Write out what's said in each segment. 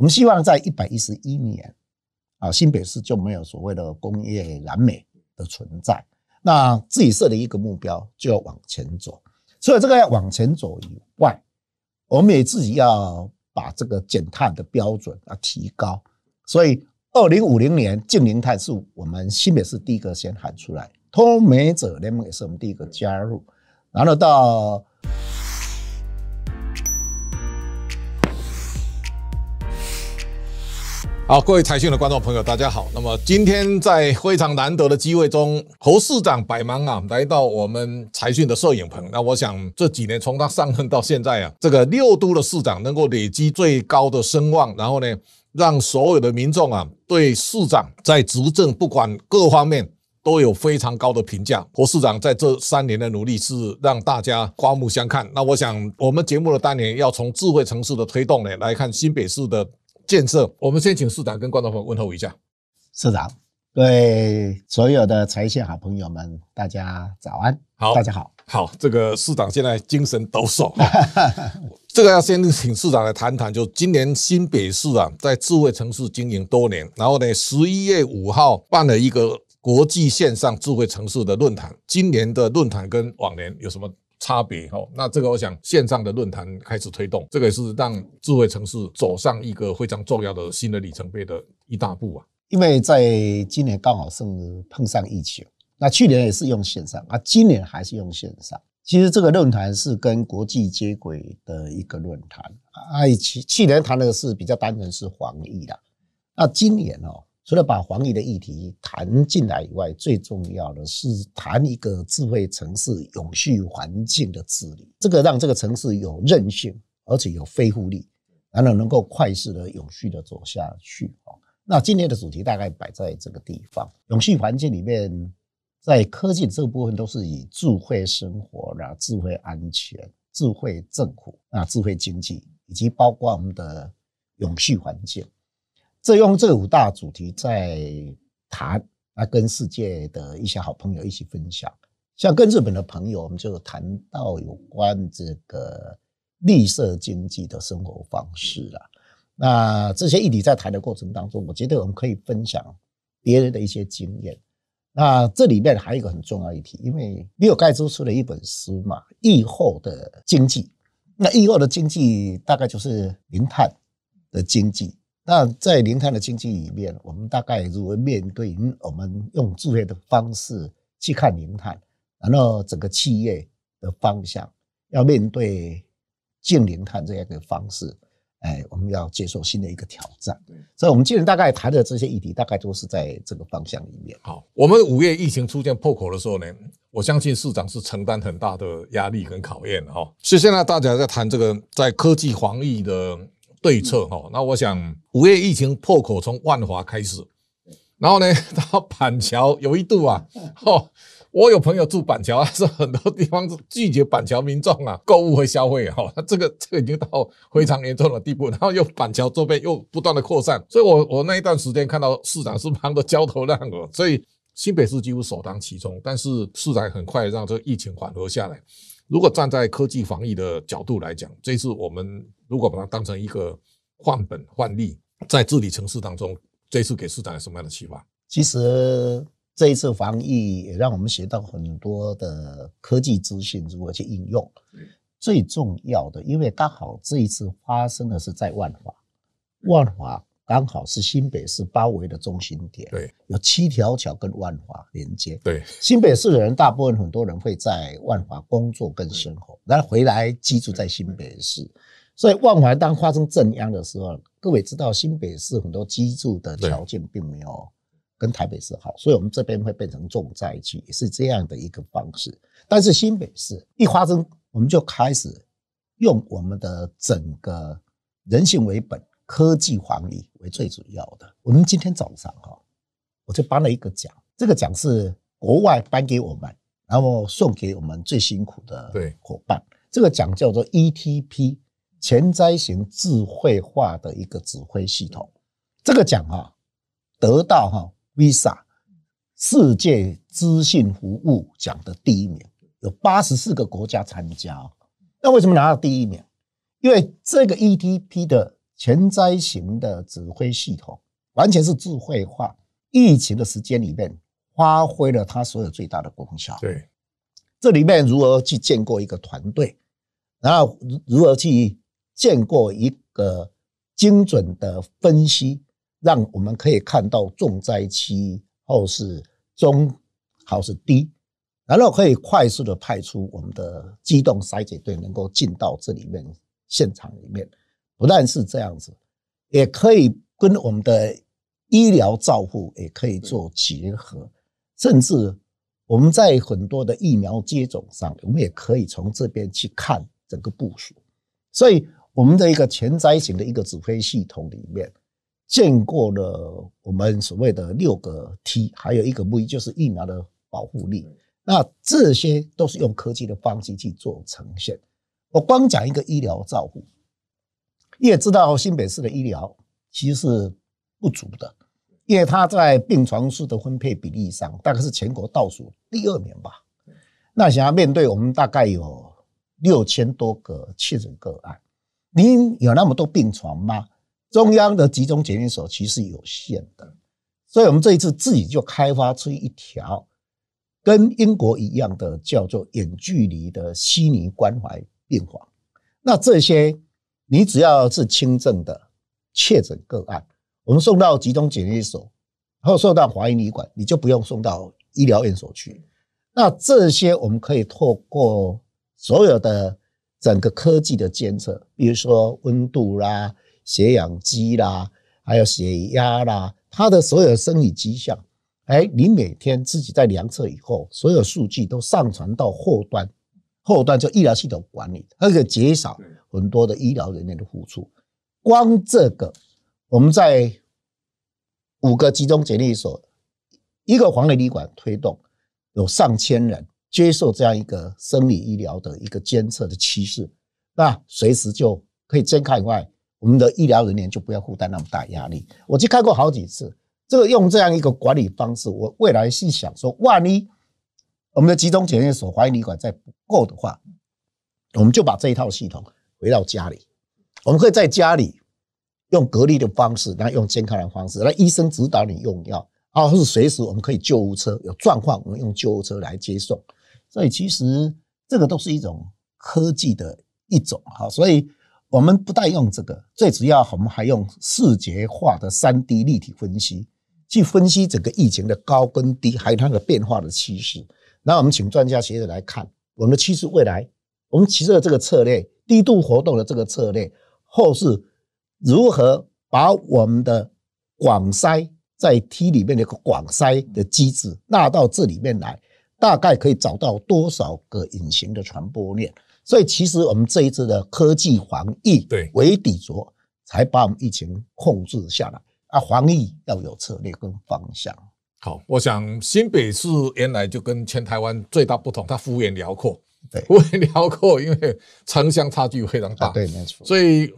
我们希望在一百一十一年啊，新北市就没有所谓的工业燃煤的存在。那自己设的一个目标就要往前走，除了这个要往前走以外，我们也自己要把这个减碳的标准啊提高。所以，二零五零年净零碳是我们新北市第一个先喊出来，通美者联盟也是我们第一个加入，然后到。好，各位财讯的观众朋友，大家好。那么今天在非常难得的机会中，侯市长百忙啊，来到我们财讯的摄影棚。那我想这几年从他上任到现在啊，这个六都的市长能够累积最高的声望，然后呢，让所有的民众啊，对市长在执政不管各方面都有非常高的评价。侯市长在这三年的努力是让大家刮目相看。那我想我们节目的单元要从智慧城市的推动呢来看新北市的。建设，我们先请市长跟观众朋友问候一下。市长，各位所有的财线好朋友们，大家早安。好，大家好。好，这个市长现在精神抖擞。这个要先请市长来谈谈，就今年新北市啊，在智慧城市经营多年，然后呢，十一月五号办了一个国际线上智慧城市的论坛。今年的论坛跟往年有什么？差别哦，那这个我想线上的论坛开始推动，这个也是让智慧城市走上一个非常重要的新的里程碑的一大步啊。因为在今年刚好是碰上疫情，那去年也是用线上啊，今年还是用线上。其实这个论坛是跟国际接轨的一个论坛啊，去去年谈的是比较单纯是防疫的，那今年哦。除了把防疫的议题谈进来以外，最重要的是谈一个智慧城市永续环境的治理。这个让这个城市有韧性，而且有恢复力，然后能够快速的永续的走下去。哦，那今天的主题大概摆在这个地方。永续环境里面，在科技这部分都是以智慧生活啦、智慧安全、智慧政府啊、智慧经济，以及包括我们的永续环境。这用这五大主题在谈，啊，跟世界的一些好朋友一起分享。像跟日本的朋友，我们就谈到有关这个绿色经济的生活方式了。那这些议题在谈的过程当中，我觉得我们可以分享别人的一些经验。那这里面还有一个很重要议题，因为比尔盖茨出了一本书嘛，《疫后的经济》。那疫后的经济大概就是零碳的经济。那在零碳的经济里面，我们大概如何面对我们用智慧的方式去看零碳，然后整个企业的方向要面对净零碳这样的方式，哎，我们要接受新的一个挑战。所以，我们今天大概谈的这些议题，大概都是在这个方向里面。好，我们五月疫情出现破口的时候呢，我相信市长是承担很大的压力跟考验哈。所以现在大家在谈这个在科技防疫的。对策哈，那我想五月疫情破口从万华开始，然后呢 到板桥有一度啊，哦，我有朋友住板桥，是很多地方是拒绝板桥民众啊购物和消费哈，这个这个已经到非常严重的地步，然后又板桥周边又不断的扩散，所以我我那一段时间看到市长是忙得焦头烂额，所以新北市几乎首当其冲，但是市长很快让这个疫情缓和下来。如果站在科技防疫的角度来讲，这次我们如果把它当成一个换本换例，在治理城市当中，这次给市长有什么样的启发？其实这一次防疫也让我们学到很多的科技资讯如何去应用。最重要的，因为刚好这一次发生的是在万华，万华。刚好是新北市包围的中心点，对，有七条桥跟万华连接。对，新北市的人大部分很多人会在万华工作跟生活，然后回来居住在新北市。所以万华当发生震央的时候，各位知道新北市很多居住的条件并没有跟台北市好，所以我们这边会变成重灾区，也是这样的一个方式。但是新北市一发生，我们就开始用我们的整个人性为本。科技防疫为最主要的。我们今天早上哈，我就颁了一个奖，这个奖是国外颁给我们，然后送给我们最辛苦的伙伴。这个奖叫做 ETP 前瞻型智慧化的一个指挥系统。这个奖哈得到哈 Visa 世界资讯服务奖的第一名，有八十四个国家参加。那为什么拿到第一名？因为这个 ETP 的前灾型的指挥系统，完全是智慧化。疫情的时间里面，发挥了它所有最大的功效。对，这里面如何去建构一个团队，然后如何去建构一个精准的分析，让我们可以看到重灾区后是中，或是低，然后可以快速的派出我们的机动筛检队，能够进到这里面现场里面。不但是这样子，也可以跟我们的医疗照护也可以做结合，甚至我们在很多的疫苗接种上，我们也可以从这边去看整个部署。所以，我们的一个前瞻型的一个指挥系统里面，见过了我们所谓的六个 T，还有一个 V，就是疫苗的保护力。那这些都是用科技的方式去做呈现。我光讲一个医疗照护。你也知道新北市的医疗其实是不足的，因为它在病床数的分配比例上大概是全国倒数第二名吧。那想要面对我们大概有六千多个确诊个案，您有那么多病床吗？中央的集中检疫所其实有限的，所以我们这一次自己就开发出一条跟英国一样的叫做远距离的悉尼关怀病房。那这些。你只要是轻症的确诊个案，我们送到集中检疫所，或送到华医旅馆，你就不用送到医疗院所去。那这些我们可以透过所有的整个科技的监测，比如说温度啦、血氧机啦，还有血压啦，它的所有生理迹象，哎，你每天自己在量测以后，所有数据都上传到后端。后端就医疗系统管理，它可以减少很多的医疗人员的付出。光这个，我们在五个集中检疫所，一个黄磊旅馆推动，有上千人接受这样一个生理医疗的一个监测的趋势，那随时就可以监看以外，我们的医疗人员就不要负担那么大压力。我去看过好几次，这个用这样一个管理方式，我未来是想说，万一。我们的集中检验所、怀疑旅馆再不够的话，我们就把这一套系统回到家里。我们可以在家里用隔离的方式，然后用健康的方式，那医生指导你用药，啊，或是随时我们可以救护车有状况，我们用救护车来接送。所以其实这个都是一种科技的一种哈。所以我们不但用这个，最主要我们还用视觉化的三 D 立体分析，去分析整个疫情的高跟低，还有它的变化的趋势。那我们请专家学者来看我们的趋势未来，我们其实的这个策略低度活动的这个策略，后市如何把我们的广筛在 T 里面的一个广筛的机制纳到这里面来，大概可以找到多少个隐形的传播链？所以其实我们这一次的科技防疫对为底座，才把我们疫情控制下来啊！防疫要有策略跟方向。好，我想新北市原来就跟全台湾最大不同，它幅员辽阔，对，幅员辽阔，因为城乡差距非常大，对，没错。所以，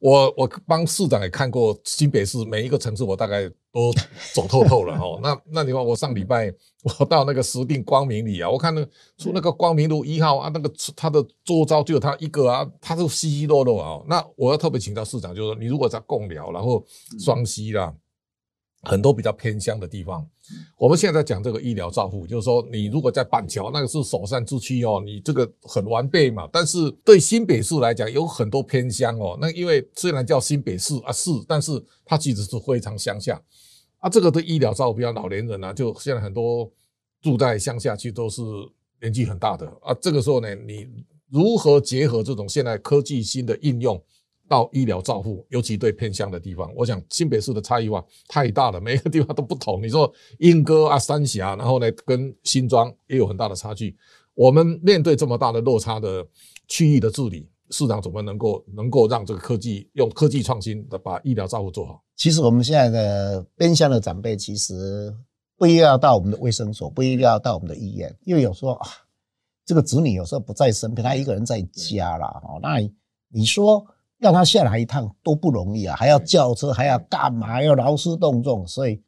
我我帮市长也看过新北市每一个城市，我大概都走透透了 哦。那那你话，我上礼拜我到那个石定光明里啊，我看那出那个光明路一号啊，那个他的周遭就有他一个啊，他是稀稀落落啊。那我要特别请教市长，就是说，你如果在贡寮，然后双溪啦。很多比较偏乡的地方，我们现在讲这个医疗照护，就是说，你如果在板桥，那个是首善之区哦，你这个很完备嘛。但是对新北市来讲，有很多偏乡哦。那因为虽然叫新北市啊市，但是它其实是非常乡下啊。这个对医疗照顾，比较老年人啊，就现在很多住在乡下去都是年纪很大的啊。这个时候呢，你如何结合这种现在科技新的应用？到医疗照护，尤其对偏乡的地方，我想新北市的差异化太大了，每个地方都不同。你说莺歌啊、三峡，然后呢，跟新庄也有很大的差距。我们面对这么大的落差的区域的治理，市长怎么能够能够让这个科技用科技创新的把医疗照护做好？其实我们现在的边乡的长辈，其实不一定要到我们的卫生所，不一定要到我们的医院，因为有时候啊，这个子女有时候不在身边，他一个人在家了哦，那你说？让他下来一趟都不容易啊，还要叫车，还要干嘛？要劳师动众，所以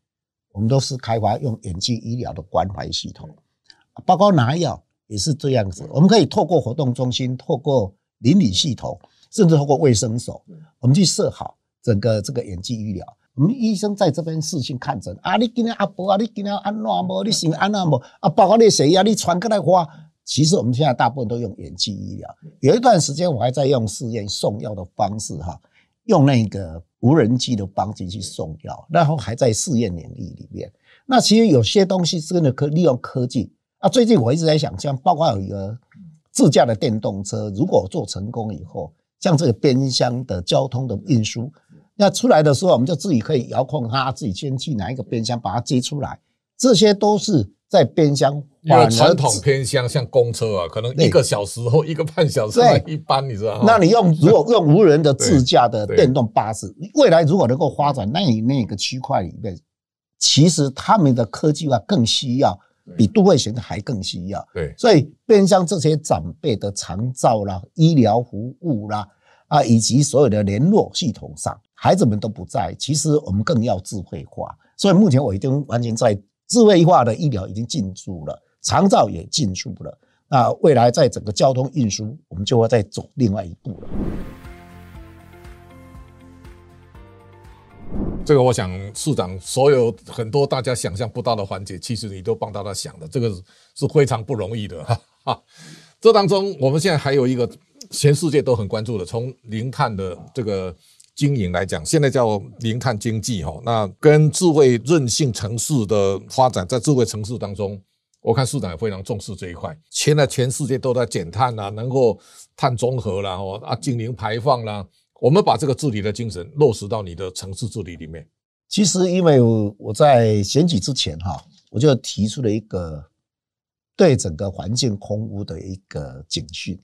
我们都是开发用远距医疗的关怀系统，包括拿药也是这样子。我们可以透过活动中心，透过邻里系统，甚至透过卫生所，我们去设好，整个这个演技医疗。我们医生在这边视讯看诊啊，你今天阿伯啊，你今天安怎无？你想安怎无？啊，包括你血压，你传过来话，其实我们现在大部分都用演技医疗。有一段时间我还在用试验送药的方式哈，用那个无人机的方式去送药，然后还在试验领域里面。那其实有些东西真的可利用科技啊。最近我一直在想，像包括有一个自驾的电动车，如果做成功以后，像这个边箱的交通的运输。那出来的时候，我们就自己可以遥控它，自己先去拿一个边箱把它接出来。这些都是在边乡。因为传统偏乡像公车啊，可能一个小时或一个半小时一般，你知道吗？那你用 如果用无人的自驾的电动巴士，未来如果能够发展那你那个区块里面，其实他们的科技化更需要，比都会型的还更需要。对，所以边箱这些长辈的长照啦、医疗服务啦啊，以及所有的联络系统上。孩子们都不在，其实我们更要智慧化。所以目前我已经完全在智慧化的医疗已经进驻了，长照也进驻了。那未来在整个交通运输，我们就会再走另外一步了。这个我想市长所有很多大家想象不到的环节，其实你都帮大家想的，这个是非常不容易的哈。这当中，我们现在还有一个全世界都很关注的，从零碳的这个。经营来讲，现在叫零碳经济哈，那跟智慧韧性城市的发展，在智慧城市当中，我看市长也非常重视这一块。现在全世界都在减碳啦，能够碳中和啦，哦啊，净零排放啦，我们把这个治理的精神落实到你的城市治理里面。其实，因为我在选举之前哈，我就提出了一个对整个环境空污的一个警讯，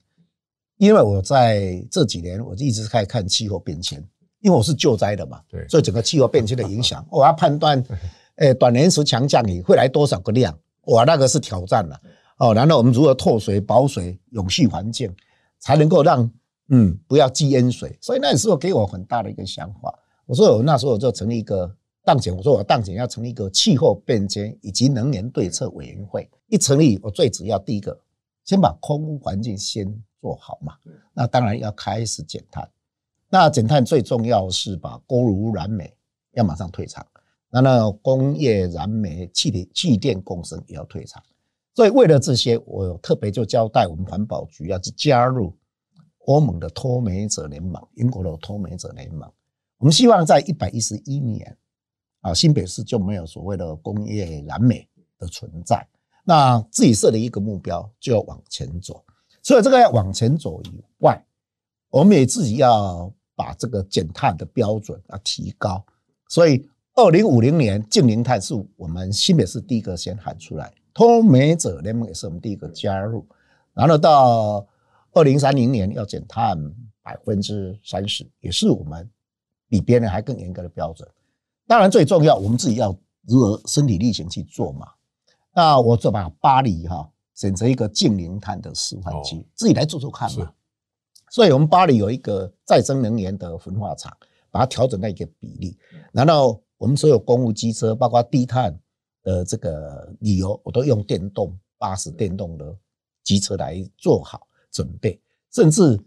因为我在这几年我一直在看气候变迁。因为我是救灾的嘛，对，所以整个气候变迁的影响，我要判断，诶，短年时强降雨会来多少个量，哇，那个是挑战了哦。然后我们如何透水、保水、永续环境，才能够让嗯不要积淹水？所以那时候给我很大的一个想法。我说我那时候就成立一个当前，我说我当前要成立一个气候变迁以及能源对策委员会。一成立，我最主要第一个先把空污环境先做好嘛。那当然要开始减碳。那减碳最重要是把锅炉燃煤要马上退场，那那工业燃煤、气体、气电共生也要退场。所以为了这些，我特别就交代我们环保局要去加入欧盟的脱煤者联盟、英国的脱煤者联盟。我们希望在一百一十一年啊，新北市就没有所谓的工业燃煤的存在。那自己设立一个目标，就要往前走。所以这个要往前走以外。我们也自己要把这个减碳的标准啊提高，所以二零五零年净零碳是我们新北市第一个先喊出来，脱美者联盟也是我们第一个加入，然后到二零三零年要减碳百分之三十，也是我们比别人还更严格的标准。当然最重要，我们自己要如何身体力行去做嘛。那我就把巴黎哈选择一个净零碳的示范区，自己来做做看嘛。所以，我们巴黎有一个再生能源的焚化厂，把它调整到一个比例。然后，我们所有公务机车，包括低碳的这个旅游，我都用电动巴士、电动的机车来做好准备。甚至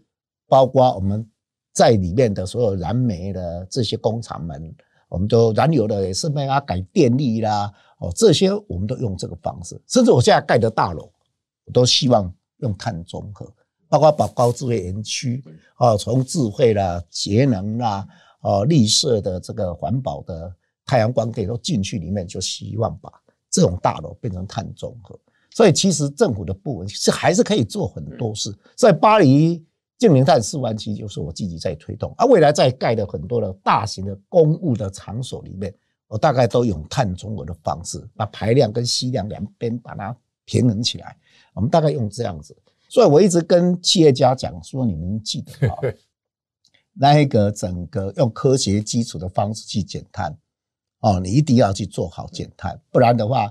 包括我们在里面的所有燃煤的这些工厂们，我们都燃油的也是被它改电力啦。哦，这些我们都用这个方式。甚至我现在盖的大楼，我都希望用碳中和。包括把高智慧园区啊，从智慧啦、节能啦、啊绿色的这个环保的太阳光电都进去里面，就希望把这种大楼变成碳中和。所以其实政府的部门是还是可以做很多事。在巴黎净零碳四万期，就是我自己在推动。啊，未来在盖的很多的大型的公务的场所里面，我大概都用碳中和的方式，把排量跟吸量两边把它平衡起来。我们大概用这样子。所以我一直跟企业家讲说，你们记得啊，那一个整个用科学基础的方式去减碳哦，你一定要去做好减碳，不然的话，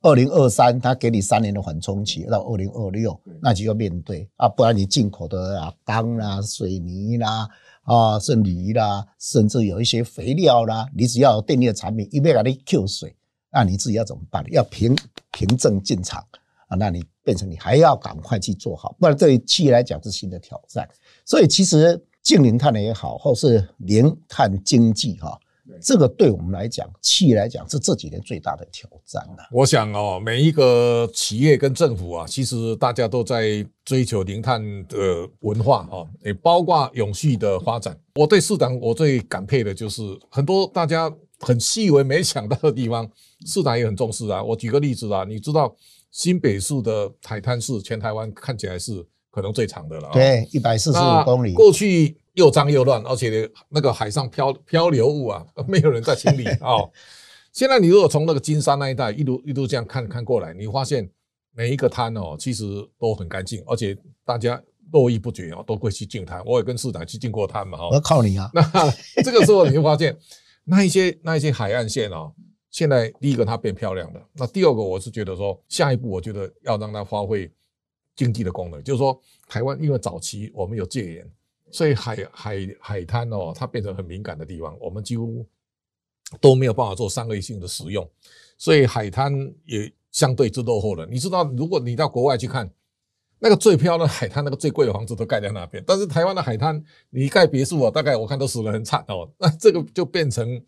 二零二三他给你三年的缓冲期，到二零二六那就要面对啊，不然你进口的啊钢啦、水泥啦、啊是铝啦，甚至有一些肥料啦，你只要电力的产品一边给你 Q 水，那你自己要怎么办？要凭凭证进场啊。那你变成你还要赶快去做好，不然对企业来讲是新的挑战。所以其实净零碳也好，或是零碳经济哈，这个对我们来讲，企业来讲是这几年最大的挑战了。我想哦，每一个企业跟政府啊，其实大家都在追求零碳的文化哈，也包括永续的发展。我对市长我最感佩的就是很多大家很细微没想到的地方，市长也很重视啊。我举个例子啊，你知道新北市的海滩是全台湾看起来是。可能最长的了，对，一百四十五公里。过去又脏又乱，而且那个海上漂漂流物啊，没有人在清理啊。现在你如果从那个金山那一带一路一路这样看看过来，你发现每一个滩哦，其实都很干净，而且大家络绎不绝哦，都会去净滩。我也跟市长去进过滩嘛，我靠你啊！那 这个时候你会发现，那一些那一些海岸线哦，现在第一个它变漂亮了，那第二个我是觉得说，下一步我觉得要让它发挥。经济的功能，就是说，台湾因为早期我们有戒严，所以海海海滩哦，它变成很敏感的地方，我们几乎都没有办法做商业性的使用，所以海滩也相对之落后了。你知道，如果你到国外去看，那个最漂亮的海滩，那个最贵的房子都盖在那边，但是台湾的海滩，你一盖别墅啊，大概我看都死得很惨哦。那这个就变成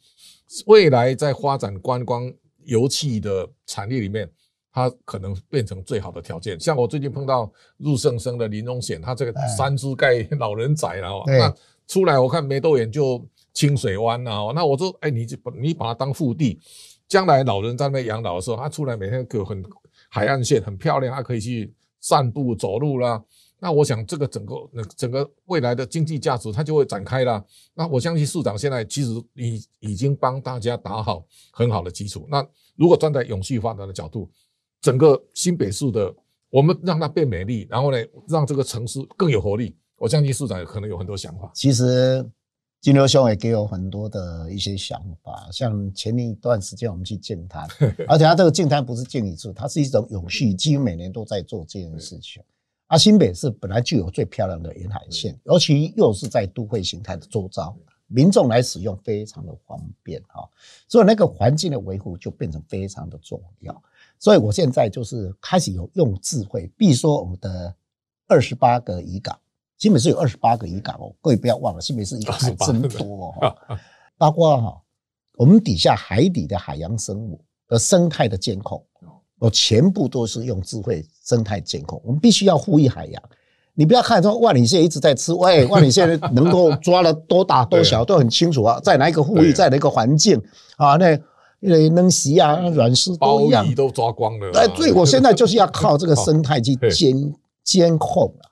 未来在发展观光油气的产业里面。它可能变成最好的条件，像我最近碰到入圣生的林荣显，他这个三支盖老人宅了哦，那出来我看没多远就清水湾了哦，那我说，哎，你就把你把它当腹地，将来老人在那边养老的时候，他出来每天有很海岸线很漂亮，他可以去散步走路啦。那我想这个整个那整个未来的经济价值它就会展开啦。那我相信市长现在其实已已经帮大家打好很好的基础。那如果站在永续发展的角度，整个新北市的，我们让它变美丽，然后呢，让这个城市更有活力。我相信市长可能有很多想法。其实金牛兄也给我很多的一些想法，像前一段时间我们去净滩，而且他这个净滩不是净一次，它是一种永续，几乎每年都在做这件事情。啊，新北市本来就有最漂亮的沿海线，尤其又是在都会形态的周遭，民众来使用非常的方便哈，所以那个环境的维护就变成非常的重要。所以我现在就是开始有用智慧，比如说我们的二十八个渔港，新北市有二十八个渔港哦，各位不要忘了，新北市渔港还真多哦。包括哈，我们底下海底的海洋生物的生态的监控，我全部都是用智慧生态监控。我们必须要呼吁海洋，你不要看说万里蟹一直在吃，喂，万里蟹能够抓了多大 多小都很清楚啊，在哪一个护育，在哪个环境啊，那。因为能洗啊，软丝都一样，都抓光了。哎，对，我现在就是要靠这个 生态去监监控啊，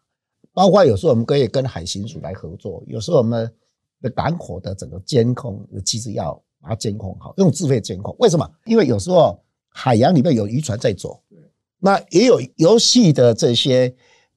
包括有时候我们可以跟海巡署来合作，有时候我们的港口的整个监控其实要把它监控好，用智慧监控。为什么？因为有时候海洋里面有渔船在走，那也有游戏的这些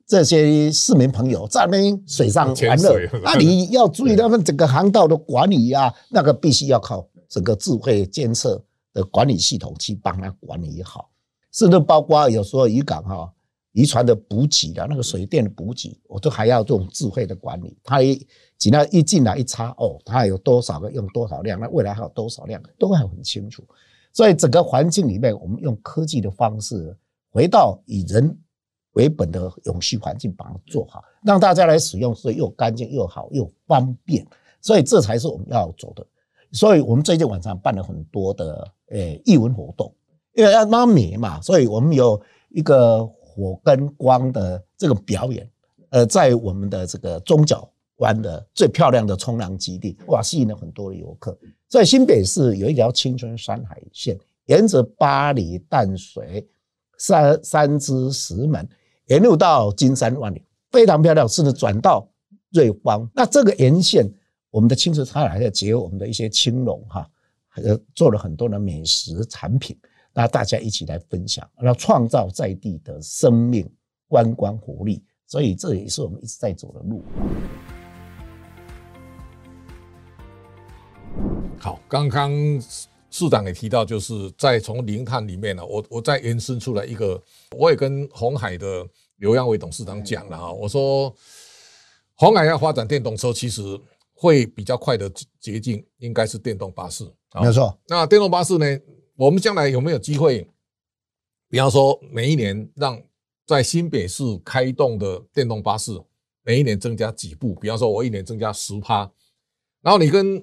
这些市民朋友在那边水上玩乐，那你要注意他们整个航道的管理啊，那个必须要靠。整个智慧监测的管理系统去帮他管理好，甚至包括有时候渔港哈渔船的补给的那个水电的补给，我都还要这种智慧的管理。他一只要一进来一插哦，他有多少个用多少量，那未来还有多少量都会很清楚。所以整个环境里面，我们用科技的方式，回到以人为本的永续环境把它做好，让大家来使用是又干净又好又方便。所以这才是我们要走的。所以我们最近晚上办了很多的诶艺文活动，因为要拉米嘛，所以我们有一个火跟光的这个表演，呃，在我们的这个中角湾的最漂亮的冲浪基地，哇，吸引了很多的游客。在新北市有一条青春山海线，沿着巴黎淡水三三支石门，沿路到金山万里，非常漂亮，甚至转到瑞芳。那这个沿线。我们的青春菜还要结合我们的一些青龙哈，呃，做了很多的美食产品，那大家一起来分享，然后创造在地的生命观光活力，所以这也是我们一直在走的路。好，刚刚市长也提到，就是在从零碳里面呢，我我再延伸出来一个，我也跟红海的刘扬伟董事长讲了啊，我说红海要发展电动车，其实。会比较快的捷径应该是电动巴士，没错。那电动巴士呢？我们将来有没有机会？比方说，每一年让在新北市开动的电动巴士每一年增加几部，比方说我一年增加十趴，然后你跟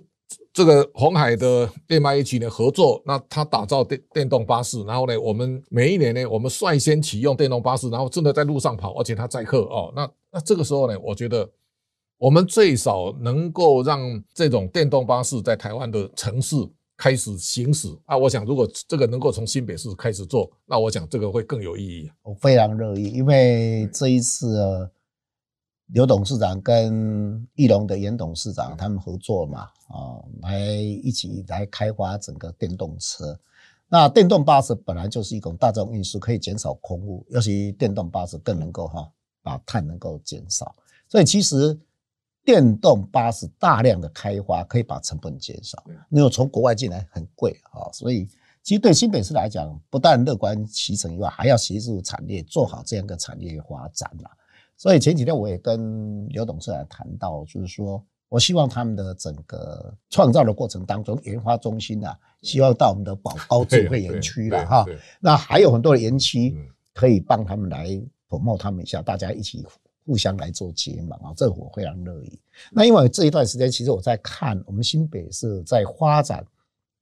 这个红海的电麦 H 呢合作，那他打造电电动巴士，然后呢，我们每一年呢，我们率先启用电动巴士，然后真的在路上跑，而且它载客哦，那那这个时候呢，我觉得我们最少能够让这种电动巴士在台湾的城市开始行驶啊。我想，如果这个能够从新北市开始做，那我想这个会更有意义。我非常乐意，因为这一次。刘董事长跟翼龙的严董事长他们合作嘛，啊，来一起来开发整个电动车。那电动巴士本来就是一种大众运输，可以减少空污，尤其电动巴士更能够哈把碳能够减少。所以其实电动巴士大量的开发可以把成本减少，因为从国外进来很贵啊，所以其实对新北市来讲，不但乐观其成以外，还要协助产业做好这样一个产业发展了。所以前几天我也跟刘董事长谈到，就是说我希望他们的整个创造的过程当中，研发中心啊，希望到我们的宝高智慧园区了哈。那还有很多的园区可以帮他们来 promote 他们一下，大家一起互相来做结盟啊，这我非常乐意。那因为这一段时间，其实我在看我们新北是在发展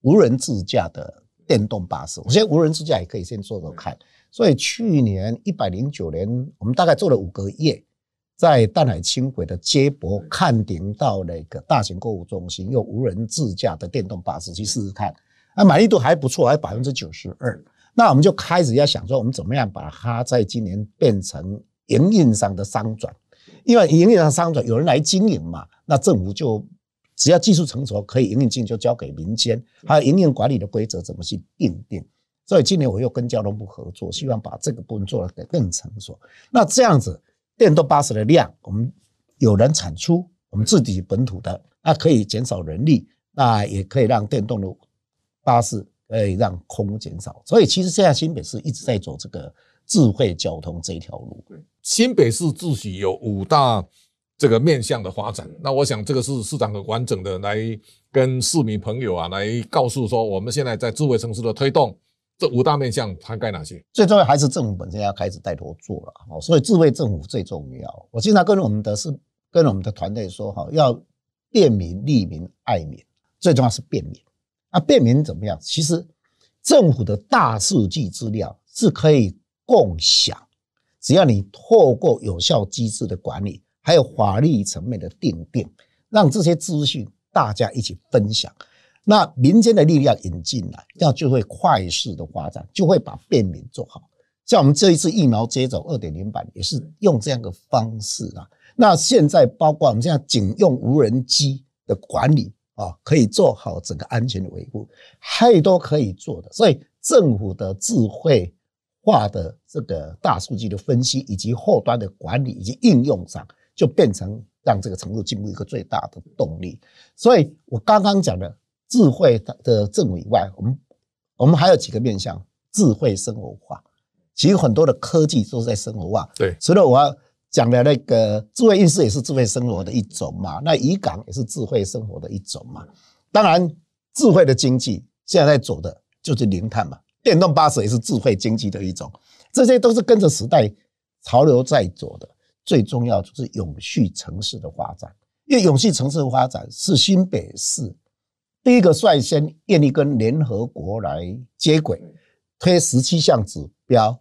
无人自驾的电动巴士，我觉得无人自驾也可以先做做看。所以去年一百零九年，我们大概做了五个月，在淡海轻轨的接驳看顶到那个大型购物中心，用无人自驾的电动巴士去试试看，啊，满意度还不错，还百分之九十二。那我们就开始要想说，我们怎么样把它在今年变成营运上的商转，因为营运上商转有人来经营嘛，那政府就只要技术成熟可以营运进，就交给民间，还有营运管理的规则怎么去定定。所以今年我又跟交通部合作，希望把这个部分做得更成熟。那这样子，电动巴士的量我们有人产出，我们自己本土的，那可以减少人力，那也可以让电动的巴士可以让空减少。所以其实现在新北市一直在走这个智慧交通这一条路。新北市自己有五大这个面向的发展，那我想这个是市长很完整的来跟市民朋友啊来告诉说，我们现在在智慧城市的推动。这五大面向涵盖哪些？最重要还是政府本身要开始带头做了，哦，所以智慧政府最重要。我经常跟我们的是跟我们的团队说，哈，要便民、利民、爱民，最重要是便民。那便民怎么样？其实政府的大数据资料是可以共享，只要你透过有效机制的管理，还有法律层面的定定，让这些资讯大家一起分享。那民间的力量引进来，那就会快速的发展，就会把便民做好。像我们这一次疫苗接种二点零版也是用这样的方式啊。那现在包括我们现在警用无人机的管理啊，可以做好整个安全的维护，太多可以做的。所以政府的智慧化的这个大数据的分析，以及后端的管理以及应用上，就变成让这个程度进步一个最大的动力。所以我刚刚讲的。智慧的政府以外，我们我们还有几个面向，智慧生活化。其实很多的科技都是在生活化。对，除了我要讲的那个智慧运输，也是智慧生活的一种嘛。那渔港也是智慧生活的一种嘛。当然，智慧的经济现在在走的就是零碳嘛。电动巴士也是智慧经济的一种，这些都是跟着时代潮流在走的。最重要就是永续城市的发展，因为永续城市的发展是新北市。第一个率先愿意跟联合国来接轨，推十七项指标，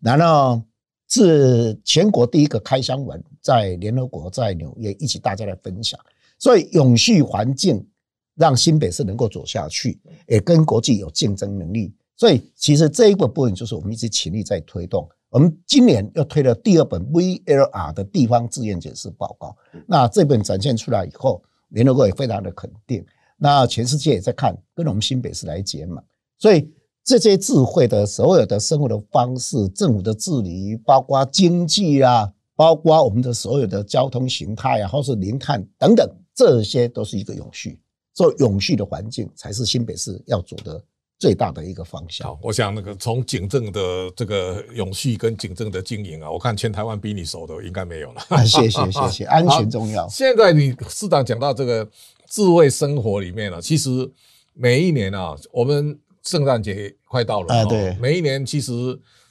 然后是全国第一个开箱文，在联合国在纽约一起大家来分享。所以永续环境让新北市能够走下去，也跟国际有竞争能力。所以其实这一个部分就是我们一直全力在推动。我们今年又推了第二本 VLR 的地方志愿解释报告，那这本展现出来以后，联合国也非常的肯定。那全世界也在看，跟我们新北市来结嘛，所以这些智慧的所有的生活的方式、政府的治理，包括经济啊，包括我们的所有的交通形态啊，或是零碳等等，这些都是一个永续，做永续的环境才是新北市要走的最大的一个方向。好，我想那个从警政的这个永续跟警政的经营啊，我看全台湾比你熟的应该没有了。谢谢谢谢，安全重要。现在你市长讲到这个。智慧生活里面呢，其实每一年啊，我们圣诞节快到了啊，对，每一年其实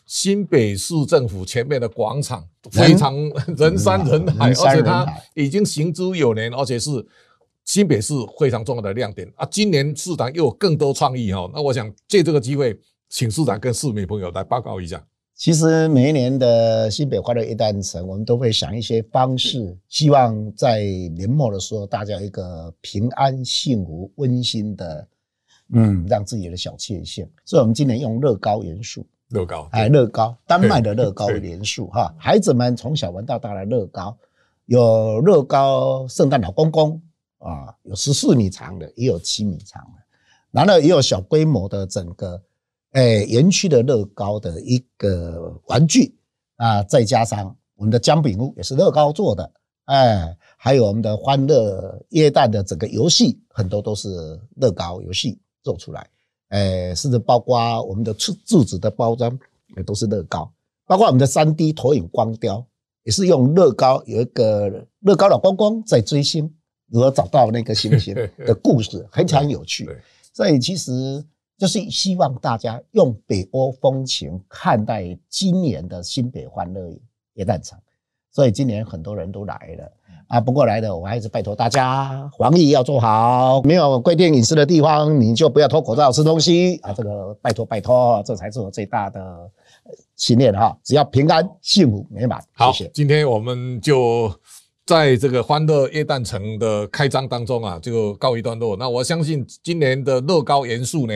新北市政府前面的广场非常人 山人海，而且它已经行之有年，而且是新北市非常重要的亮点。啊。今年市长又有更多创意哈，那我想借这个机会，请市长跟市民朋友来报告一下。其实每一年的新北欢乐一诞城，我们都会想一些方式，希望在年末的时候，大家有一个平安、幸福、温馨的，嗯，让自己的小确幸。所以，我们今年用乐高元素，乐高，哎，乐高，丹麦的乐高元素哈，孩子们从小玩到大的乐高，有乐高圣诞老公公啊，有十四米长的，也有七米长的，然后也有小规模的整个。哎，园区的乐高的一个玩具啊，再加上我们的姜饼屋也是乐高做的，哎，还有我们的欢乐椰蛋的整个游戏，很多都是乐高游戏做出来，哎，甚至包括我们的柱柱子的包装也都是乐高，包括我们的三 D 投影光雕也是用乐高，有一个乐高老公公在追星，如何找到那个星星 的故事，非常有趣，所以其实。就是希望大家用北欧风情看待今年的新北欢乐元旦场，所以今年很多人都来了啊。不过来的我还是拜托大家防疫要做好，没有规定饮食的地方你就不要脱口罩吃东西啊。这个拜托拜托，这才是我最大的信念哈。只要平安幸福美满，好，谢谢。今天我们就在这个欢乐夜诞城的开张当中啊，就告一段落。那我相信今年的乐高元素呢。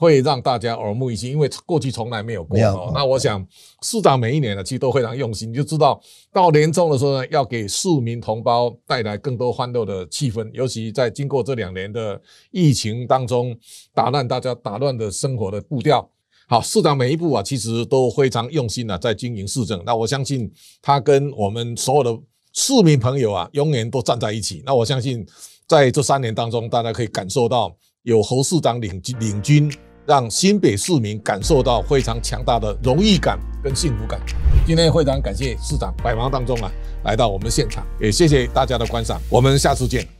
会让大家耳目一新，因为过去从来没有过。那我想市长每一年呢，其实都非常用心，你就知道到年终的时候呢，要给市民同胞带来更多欢乐的气氛。尤其在经过这两年的疫情当中，打乱大家打乱的生活的步调。好，市长每一步啊，其实都非常用心的在经营市政。那我相信他跟我们所有的市民朋友啊，永远都站在一起。那我相信在这三年当中，大家可以感受到有侯市长领领军。让新北市民感受到非常强大的荣誉感跟幸福感。今天非常感谢市长百忙当中啊来到我们现场，也谢谢大家的观赏，我们下次见。